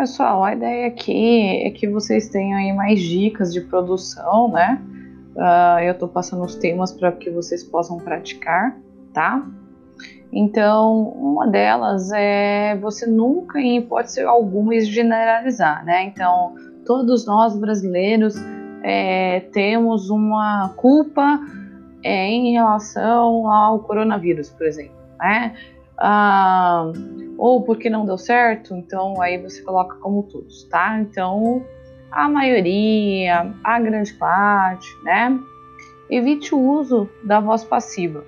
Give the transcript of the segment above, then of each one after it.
Pessoal, a ideia aqui é que vocês tenham aí mais dicas de produção, né? Uh, eu estou passando os temas para que vocês possam praticar, tá? Então, uma delas é você nunca, em hipótese alguma, generalizar, né? Então, todos nós brasileiros é, temos uma culpa é, em relação ao coronavírus, por exemplo, né? Ah, ou porque não deu certo, então aí você coloca como todos, tá? Então, a maioria, a grande parte, né? Evite o uso da voz passiva.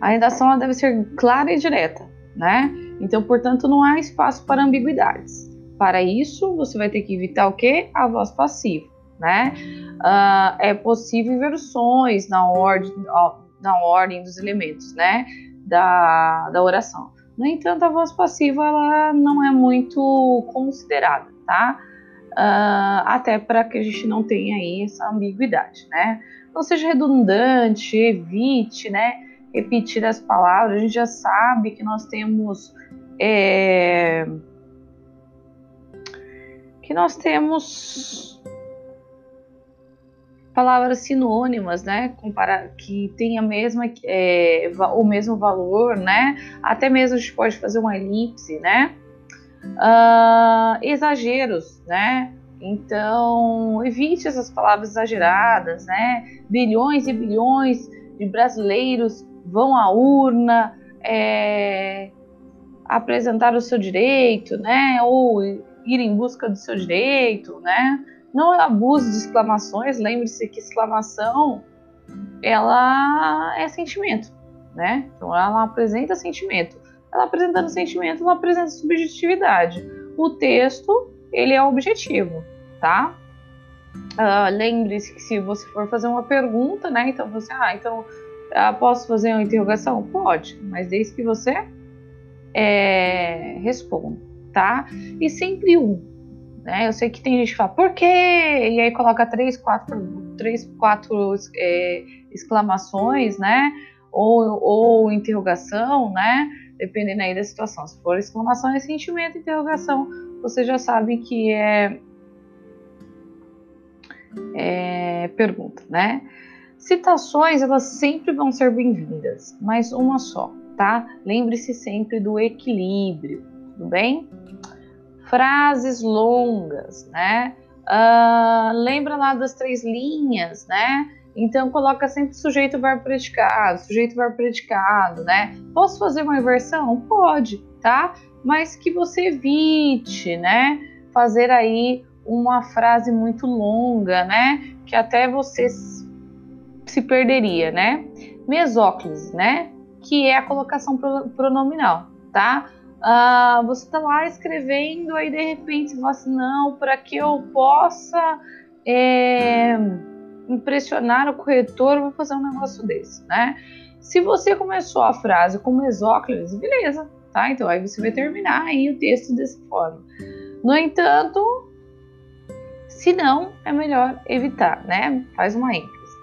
A redação deve ser clara e direta, né? Então, portanto, não há espaço para ambiguidades. Para isso, você vai ter que evitar o que? A voz passiva, né? Uh, é possível versões na ordem, na ordem dos elementos, né? Da, da oração. No entanto, a voz passiva ela não é muito considerada, tá? Uh, até para que a gente não tenha aí essa ambiguidade, né? Não seja redundante, evite, né? repetir as palavras, a gente já sabe que nós temos é, que nós temos palavras sinônimas, né, compara que tem a mesma é, o mesmo valor, né, até mesmo a gente pode fazer uma elipse, né, uh, exageros, né, então evite essas palavras exageradas, né, bilhões e bilhões de brasileiros vão à urna é, apresentar o seu direito, né? Ou ir em busca do seu direito, né? Não abuse de exclamações. Lembre-se que exclamação ela é sentimento, né? Então ela apresenta sentimento. Ela apresentando sentimento, ela apresenta subjetividade. O texto ele é objetivo, tá? Uh, Lembre-se que se você for fazer uma pergunta, né? Então você, ah, então ah, posso fazer uma interrogação? Pode, mas desde que você é, responda, tá? E sempre um. Né? Eu sei que tem gente que fala, por quê? E aí coloca três, quatro, três, quatro é, exclamações, né? Ou, ou interrogação, né? Dependendo aí da situação. Se for exclamação é sentimento, interrogação, você já sabe que é, é pergunta, né? Citações, elas sempre vão ser bem-vindas, mas uma só, tá? Lembre-se sempre do equilíbrio, tudo bem? Frases longas, né? Uh, lembra lá das três linhas, né? Então coloca sempre sujeito, verbo, predicado, sujeito, verbo, predicado, né? Posso fazer uma inversão? Pode, tá? Mas que você evite, né? Fazer aí uma frase muito longa, né? Que até você se perderia, né? Mesóclise, né? Que é a colocação pronominal, tá? Uh, você está lá escrevendo, aí de repente você fala assim, não, para que eu possa é, impressionar o corretor, eu vou fazer um negócio desse, né? Se você começou a frase com mesóclise, beleza, tá? Então aí você vai terminar aí o texto dessa forma. No entanto, se não, é melhor evitar, né? Faz uma ênfase.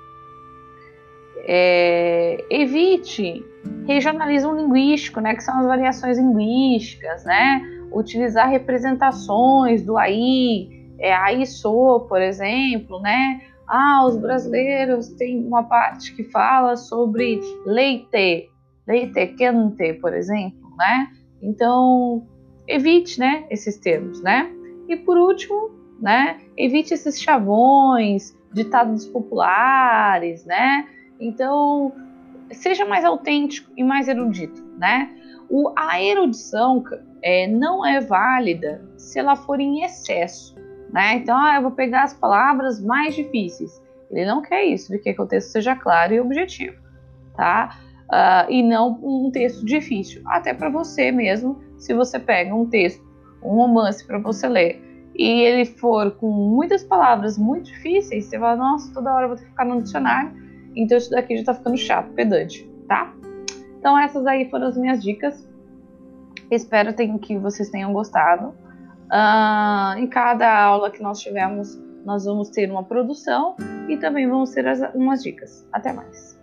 É, evite regionalismo linguístico, né, que são as variações linguísticas, né, utilizar representações do aí, é, aí sou, por exemplo, né, ah, os brasileiros têm uma parte que fala sobre leite, leite quente, por exemplo, né, então evite, né, esses termos, né, e por último, né, evite esses chavões, ditados populares, né, então, seja mais autêntico e mais erudito, né? O, a erudição é, não é válida se ela for em excesso, né? Então, ah, eu vou pegar as palavras mais difíceis. Ele não quer isso, ele quer que o texto seja claro e objetivo, tá? Uh, e não um texto difícil, até para você mesmo, se você pega um texto, um romance para você ler e ele for com muitas palavras muito difíceis, você vai, nossa, toda hora eu vou ter que ficar no dicionário então isso daqui já tá ficando chato, pedante, tá? Então essas aí foram as minhas dicas. Espero que vocês tenham gostado. Uh, em cada aula que nós tivermos, nós vamos ter uma produção e também vamos ter as, umas dicas. Até mais!